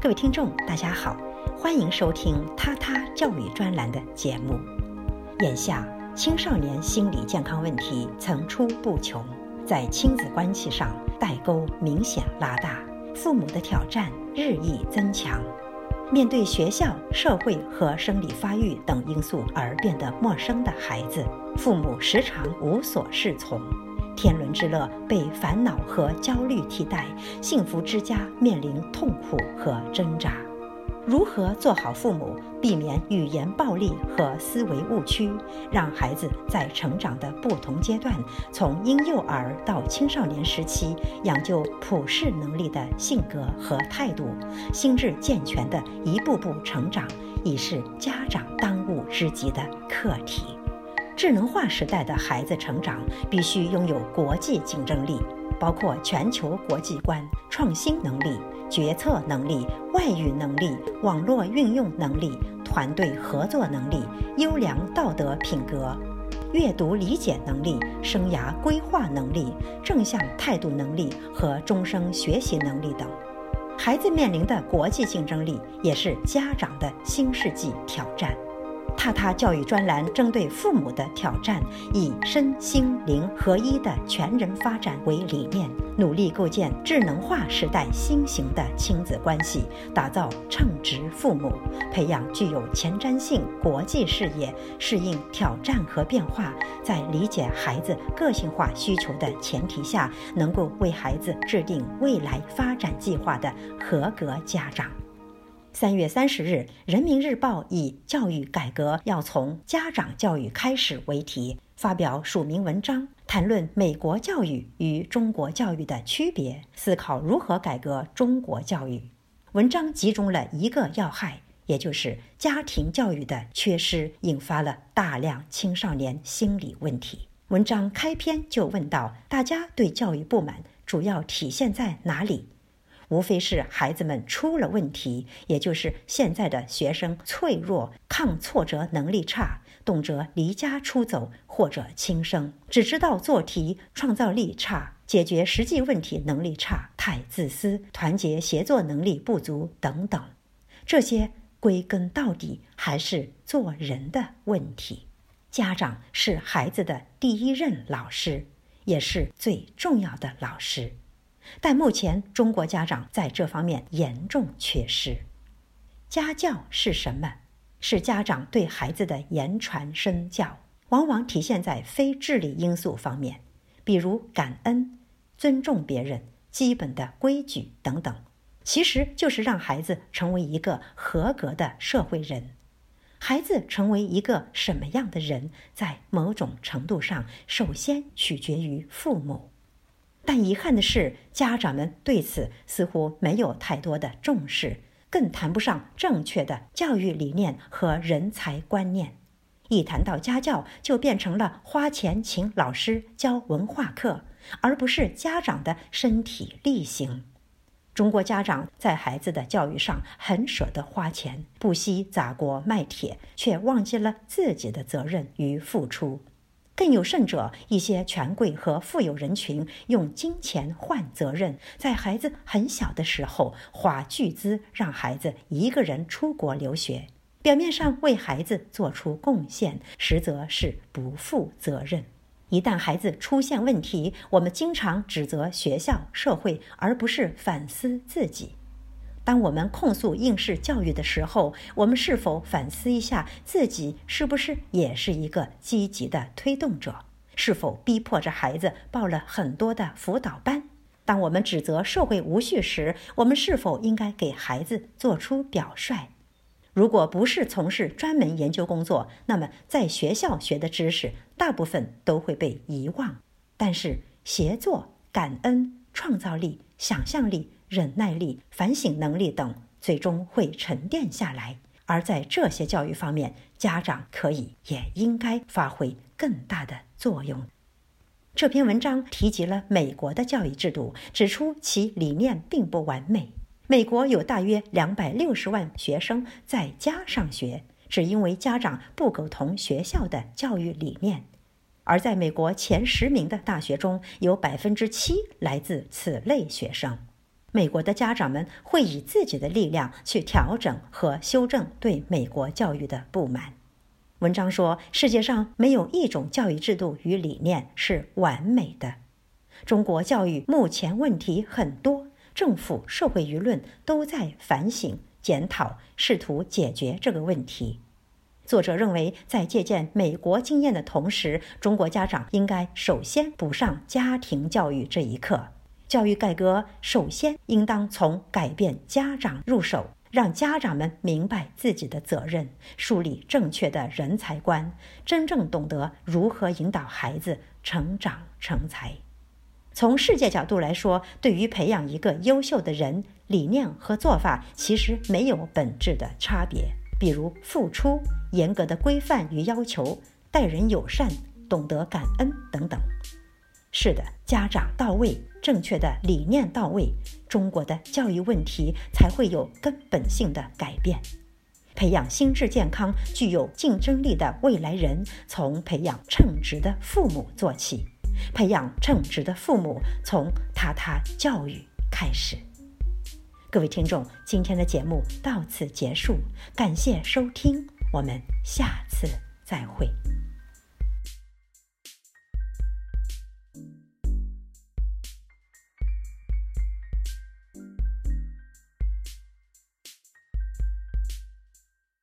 各位听众，大家好，欢迎收听他他教育专栏的节目。眼下，青少年心理健康问题层出不穷，在亲子关系上代沟明显拉大，父母的挑战日益增强。面对学校、社会和生理发育等因素而变得陌生的孩子，父母时常无所适从。天伦之乐被烦恼和焦虑替代，幸福之家面临痛苦和挣扎。如何做好父母，避免语言暴力和思维误区，让孩子在成长的不同阶段，从婴幼儿到青少年时期，养就普世能力的性格和态度，心智健全的一步步成长，已是家长当务之急的课题。智能化时代的孩子成长必须拥有国际竞争力，包括全球国际观、创新能力、决策能力、外语能力、网络运用能力、团队合作能力、优良道德品格、阅读理解能力、生涯规划能力、正向态度能力和终生学习能力等。孩子面临的国际竞争力，也是家长的新世纪挑战。踏踏教育专栏针对父母的挑战，以身心灵合一的全人发展为理念，努力构建智能化时代新型的亲子关系，打造称职父母，培养具有前瞻性国际视野，适应挑战和变化，在理解孩子个性化需求的前提下，能够为孩子制定未来发展计划的合格家长。三月三十日，《人民日报》以“教育改革要从家长教育开始”为题，发表署名文章，谈论美国教育与中国教育的区别，思考如何改革中国教育。文章集中了一个要害，也就是家庭教育的缺失，引发了大量青少年心理问题。文章开篇就问到：大家对教育不满，主要体现在哪里？无非是孩子们出了问题，也就是现在的学生脆弱、抗挫折能力差，动辄离家出走或者轻生，只知道做题，创造力差，解决实际问题能力差，太自私，团结协作能力不足等等。这些归根到底还是做人的问题。家长是孩子的第一任老师，也是最重要的老师。但目前中国家长在这方面严重缺失。家教是什么？是家长对孩子的言传身教，往往体现在非智力因素方面，比如感恩、尊重别人、基本的规矩等等。其实就是让孩子成为一个合格的社会人。孩子成为一个什么样的人，在某种程度上，首先取决于父母。但遗憾的是，家长们对此似乎没有太多的重视，更谈不上正确的教育理念和人才观念。一谈到家教，就变成了花钱请老师教文化课，而不是家长的身体力行。中国家长在孩子的教育上很舍得花钱，不惜砸锅卖铁，却忘记了自己的责任与付出。更有甚者，一些权贵和富有人群用金钱换责任，在孩子很小的时候花巨资让孩子一个人出国留学，表面上为孩子做出贡献，实则是不负责任。一旦孩子出现问题，我们经常指责学校、社会，而不是反思自己。当我们控诉应试教育的时候，我们是否反思一下自己是不是也是一个积极的推动者？是否逼迫着孩子报了很多的辅导班？当我们指责社会无序时，我们是否应该给孩子做出表率？如果不是从事专门研究工作，那么在学校学的知识大部分都会被遗忘。但是协作、感恩、创造力、想象力。忍耐力、反省能力等，最终会沉淀下来。而在这些教育方面，家长可以也应该发挥更大的作用。这篇文章提及了美国的教育制度，指出其理念并不完美。美国有大约两百六十万学生在家上学，只因为家长不苟同学校的教育理念。而在美国前十名的大学中，有百分之七来自此类学生。美国的家长们会以自己的力量去调整和修正对美国教育的不满。文章说，世界上没有一种教育制度与理念是完美的。中国教育目前问题很多，政府、社会舆论都在反省、检讨，试图解决这个问题。作者认为，在借鉴美国经验的同时，中国家长应该首先补上家庭教育这一课。教育改革首先应当从改变家长入手。让家长们明白自己的责任，树立正确的人才观，真正懂得如何引导孩子成长成才。从世界角度来说，对于培养一个优秀的人，理念和做法其实没有本质的差别。比如付出、严格的规范与要求、待人友善、懂得感恩等等。是的，家长到位，正确的理念到位，中国的教育问题才会有根本性的改变。培养心智健康、具有竞争力的未来人，从培养称职的父母做起。培养称职的父母，从他他教育开始。各位听众，今天的节目到此结束，感谢收听，我们下次再会。